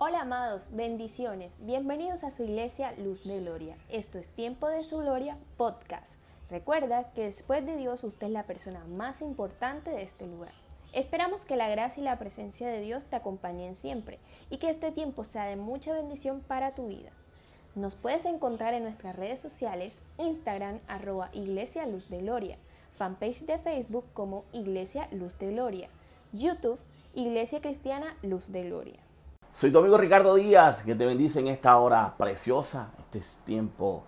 Hola amados, bendiciones. Bienvenidos a su iglesia Luz de Gloria. Esto es Tiempo de su Gloria Podcast. Recuerda que después de Dios usted es la persona más importante de este lugar. Esperamos que la gracia y la presencia de Dios te acompañen siempre y que este tiempo sea de mucha bendición para tu vida. Nos puedes encontrar en nuestras redes sociales, Instagram arroba Iglesia Luz de Gloria, fanpage de Facebook como Iglesia Luz de Gloria, YouTube Iglesia Cristiana Luz de Gloria. Soy tu amigo Ricardo Díaz, que te bendice en esta hora preciosa. Este es tiempo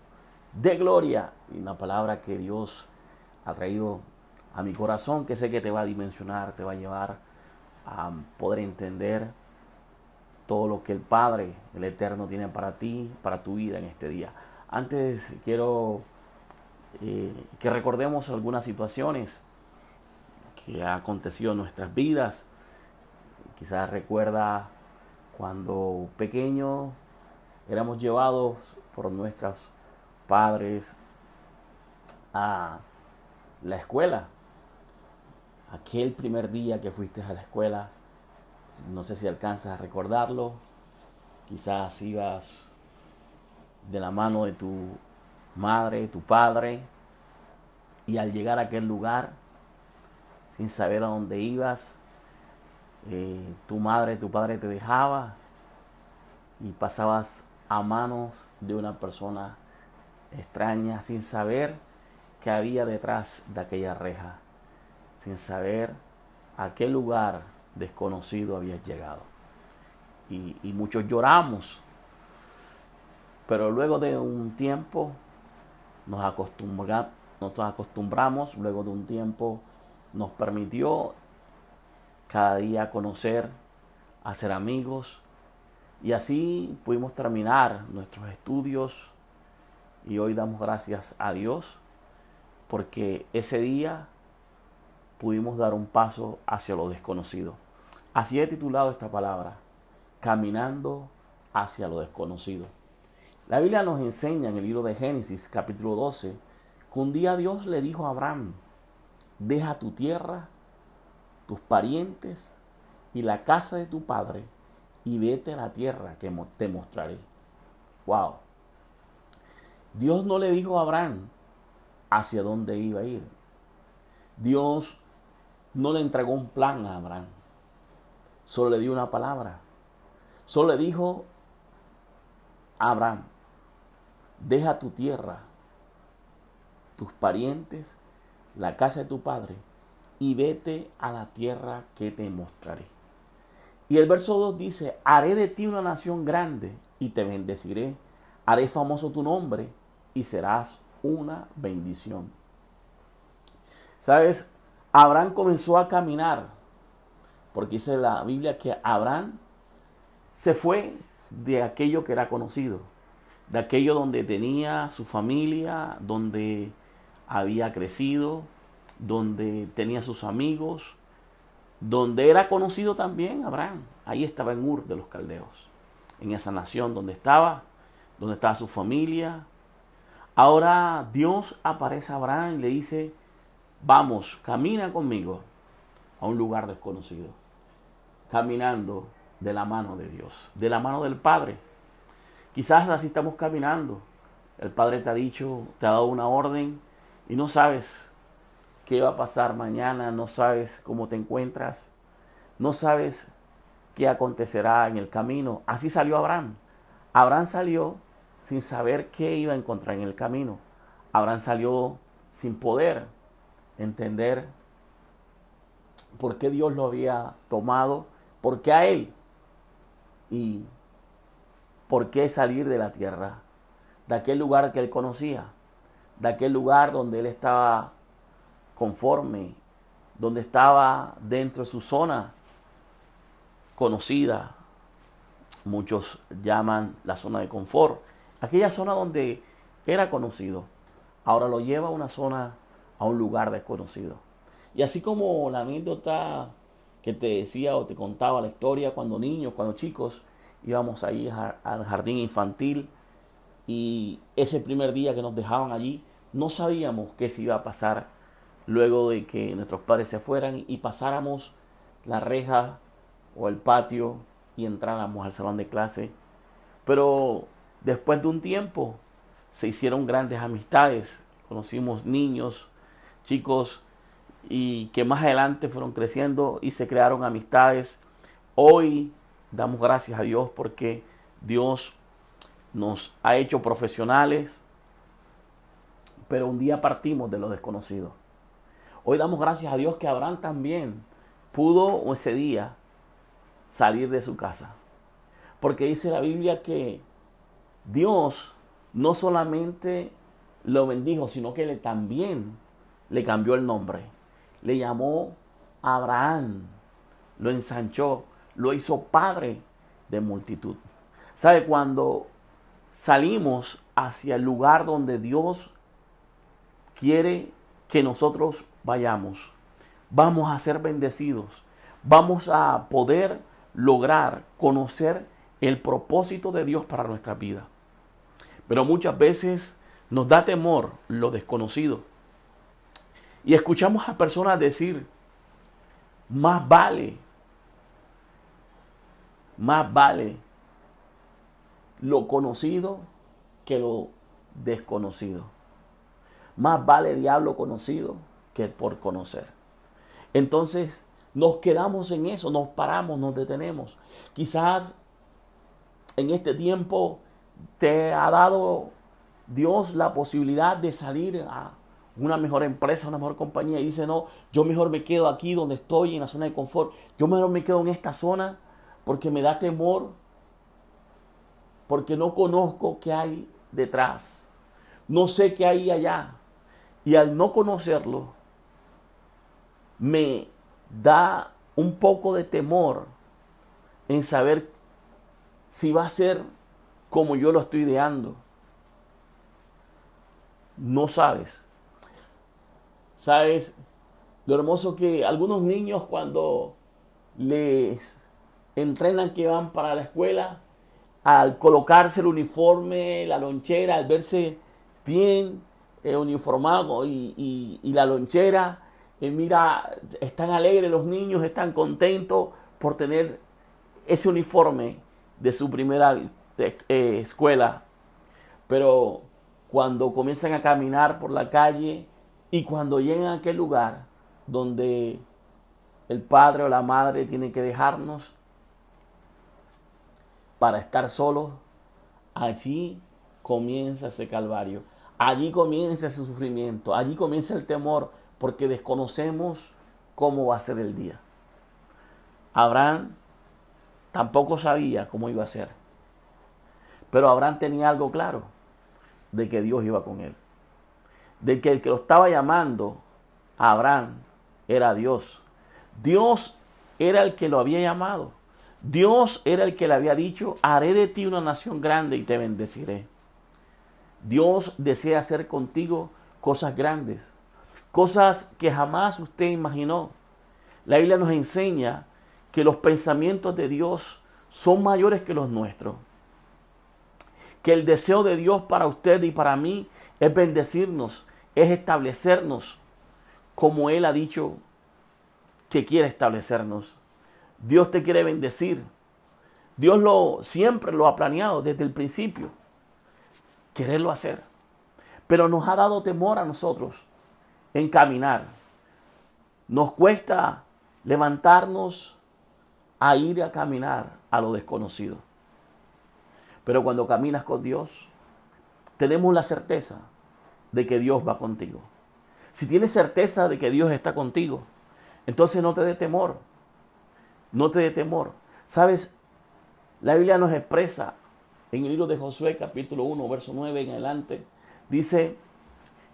de gloria y una palabra que Dios ha traído a mi corazón, que sé que te va a dimensionar, te va a llevar a poder entender todo lo que el Padre, el Eterno, tiene para ti, para tu vida en este día. Antes quiero eh, que recordemos algunas situaciones que han acontecido en nuestras vidas. Quizás recuerda cuando pequeños éramos llevados por nuestros padres a la escuela. Aquel primer día que fuiste a la escuela, no sé si alcanzas a recordarlo, quizás ibas de la mano de tu madre, tu padre, y al llegar a aquel lugar, sin saber a dónde ibas, eh, tu madre, tu padre te dejaba y pasabas a manos de una persona extraña sin saber qué había detrás de aquella reja, sin saber a qué lugar desconocido habías llegado. Y, muchos lloramos, pero luego de un tiempo nos, nos acostumbramos, luego de un tiempo nos permitió cada día conocer, hacer amigos. Y así pudimos terminar nuestros estudios y hoy damos gracias a Dios porque ese día pudimos dar un paso hacia lo desconocido. Así he titulado esta palabra, caminando hacia lo desconocido. La Biblia nos enseña en el libro de Génesis capítulo 12 que un día Dios le dijo a Abraham, deja tu tierra tus parientes y la casa de tu padre y vete a la tierra que te mostraré. Wow. Dios no le dijo a Abraham hacia dónde iba a ir. Dios no le entregó un plan a Abraham. Solo le dio una palabra. Solo le dijo a Abraham, deja tu tierra, tus parientes, la casa de tu padre y vete a la tierra que te mostraré. Y el verso 2 dice, haré de ti una nación grande y te bendeciré, haré famoso tu nombre y serás una bendición. Sabes, Abraham comenzó a caminar, porque dice la Biblia que Abraham se fue de aquello que era conocido, de aquello donde tenía su familia, donde había crecido, donde tenía sus amigos, donde era conocido también Abraham. Ahí estaba en Ur de los Caldeos, en esa nación donde estaba, donde estaba su familia. Ahora Dios aparece a Abraham y le dice, vamos, camina conmigo a un lugar desconocido, caminando de la mano de Dios, de la mano del Padre. Quizás así estamos caminando. El Padre te ha dicho, te ha dado una orden y no sabes qué va a pasar mañana, no sabes cómo te encuentras, no sabes qué acontecerá en el camino. Así salió Abraham. Abraham salió sin saber qué iba a encontrar en el camino. Abraham salió sin poder entender por qué Dios lo había tomado, por qué a él y por qué salir de la tierra, de aquel lugar que él conocía, de aquel lugar donde él estaba conforme, donde estaba dentro de su zona conocida, muchos llaman la zona de confort, aquella zona donde era conocido, ahora lo lleva a una zona, a un lugar desconocido. Y así como la anécdota que te decía o te contaba la historia cuando niños, cuando chicos, íbamos ahí al jardín infantil y ese primer día que nos dejaban allí, no sabíamos qué se iba a pasar luego de que nuestros padres se fueran y pasáramos la reja o el patio y entráramos al salón de clase. Pero después de un tiempo se hicieron grandes amistades, conocimos niños, chicos y que más adelante fueron creciendo y se crearon amistades. Hoy damos gracias a Dios porque Dios nos ha hecho profesionales, pero un día partimos de lo desconocido. Hoy damos gracias a Dios que Abraham también pudo ese día salir de su casa. Porque dice la Biblia que Dios no solamente lo bendijo, sino que le, también le cambió el nombre. Le llamó Abraham, lo ensanchó, lo hizo padre de multitud. ¿Sabe? Cuando salimos hacia el lugar donde Dios quiere que nosotros vayamos, vamos a ser bendecidos, vamos a poder lograr conocer el propósito de Dios para nuestra vida. Pero muchas veces nos da temor lo desconocido. Y escuchamos a personas decir, más vale, más vale lo conocido que lo desconocido. Más vale diablo conocido que por conocer. Entonces nos quedamos en eso, nos paramos, nos detenemos. Quizás en este tiempo te ha dado Dios la posibilidad de salir a una mejor empresa, una mejor compañía y dice, no, yo mejor me quedo aquí donde estoy, en la zona de confort. Yo mejor me quedo en esta zona porque me da temor, porque no conozco qué hay detrás. No sé qué hay allá. Y al no conocerlo, me da un poco de temor en saber si va a ser como yo lo estoy ideando. No sabes. Sabes lo hermoso que algunos niños cuando les entrenan que van para la escuela, al colocarse el uniforme, la lonchera, al verse bien eh, uniformado y, la lonchera, eh, mira, están alegres los niños, están contentos por tener ese uniforme de su primera eh, escuela. Pero cuando comienzan a caminar por la calle y cuando llegan a aquel lugar donde el padre o la madre tiene que dejarnos para estar solos, allí comienza ese calvario. Allí comienza ese sufrimiento, allí comienza el temor, porque desconocemos cómo va a ser el día. Abraham tampoco sabía cómo iba a ser. Pero Abraham tenía algo claro, de que Dios iba con él. De que el que lo estaba llamando a Abraham era Dios. Dios era el que lo había llamado. Dios era el que le había dicho, haré de ti una nación grande y te bendeciré. Dios desea hacer contigo cosas grandes, cosas que jamás usted imaginó. La Biblia nos enseña que los pensamientos de Dios son mayores que los nuestros. Que el deseo de Dios para usted y para mí es bendecirnos, es establecernos como Él ha dicho que quiere establecernos. Dios te quiere bendecir. Dios lo siempre lo ha planeado desde el principio. Quererlo hacer. Pero nos ha dado temor a nosotros en caminar. Nos cuesta levantarnos a ir a caminar a lo desconocido. Pero cuando caminas con Dios, tenemos la certeza de que Dios va contigo. Si tienes certeza de que Dios está contigo, entonces no te dé temor. No te dé temor. Sabes, la Biblia nos expresa en el libro de Josué capítulo 1, verso 9 en adelante. Dice,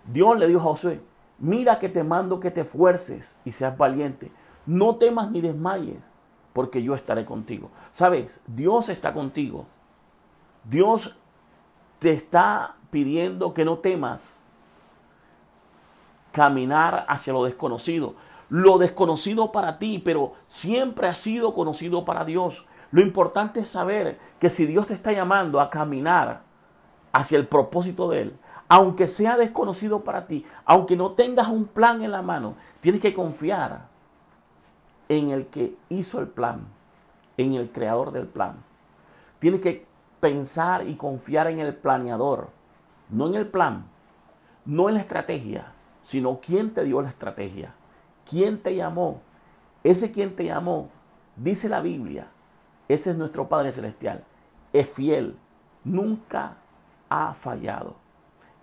Dios le dijo a Josué, mira que te mando que te esfuerces y seas valiente. No temas ni desmayes porque yo estaré contigo. Sabes, Dios está contigo. Dios te está pidiendo que no temas caminar hacia lo desconocido. Lo desconocido para ti, pero siempre ha sido conocido para Dios. Lo importante es saber que si Dios te está llamando a caminar hacia el propósito de Él, aunque sea desconocido para ti, aunque no tengas un plan en la mano, tienes que confiar en el que hizo el plan, en el creador del plan. Tienes que pensar y confiar en el planeador, no en el plan, no en la estrategia, sino quién te dio la estrategia, quién te llamó. Ese quien te llamó, dice la Biblia, ese es nuestro Padre Celestial, es fiel, nunca ha fallado.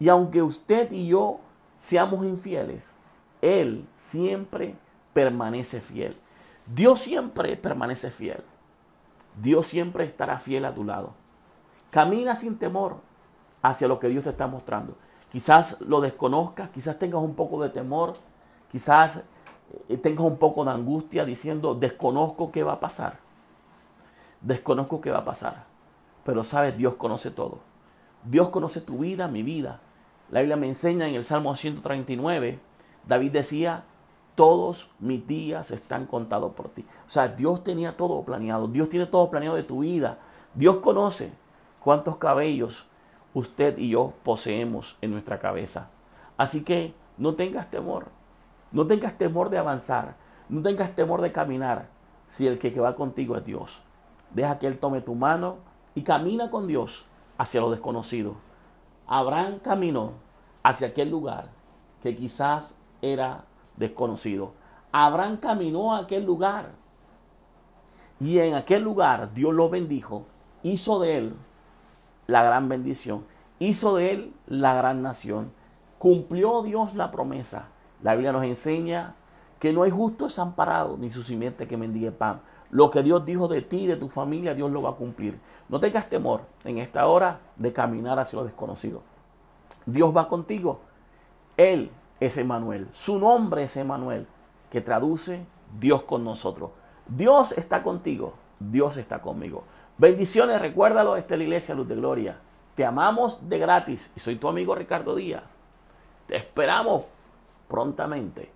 Y aunque usted y yo seamos infieles, Él siempre permanece fiel. Dios siempre permanece fiel. Dios siempre estará fiel a tu lado. Camina sin temor hacia lo que Dios te está mostrando. Quizás lo desconozcas, quizás tengas un poco de temor, quizás eh, tengas un poco de angustia diciendo, desconozco qué va a pasar. Desconozco qué va a pasar. Pero sabes, Dios conoce todo. Dios conoce tu vida, mi vida. La Biblia me enseña en el Salmo 139, David decía, todos mis días están contados por ti. O sea, Dios tenía todo planeado. Dios tiene todo planeado de tu vida. Dios conoce cuántos cabellos usted y yo poseemos en nuestra cabeza. Así que no tengas temor. No tengas temor de avanzar. No tengas temor de caminar si el que va contigo es Dios. Deja que Él tome tu mano y camina con Dios hacia lo desconocido. Abraham caminó hacia aquel lugar que quizás era desconocido. Abraham caminó a aquel lugar y en aquel lugar Dios lo bendijo, hizo de él la gran bendición, hizo de él la gran nación. Cumplió Dios la promesa. La Biblia nos enseña que no hay justo desamparado ni su simiente que mendigue pan. Lo que Dios dijo de ti, de tu familia, Dios lo va a cumplir. No tengas temor en esta hora de caminar hacia lo desconocido. Dios va contigo. Él es Emanuel. Su nombre es Emanuel, que traduce Dios con nosotros. Dios está contigo, Dios está conmigo. Bendiciones, recuérdalo, esta es la iglesia Luz de Gloria. Te amamos de gratis y soy tu amigo Ricardo Díaz. Te esperamos prontamente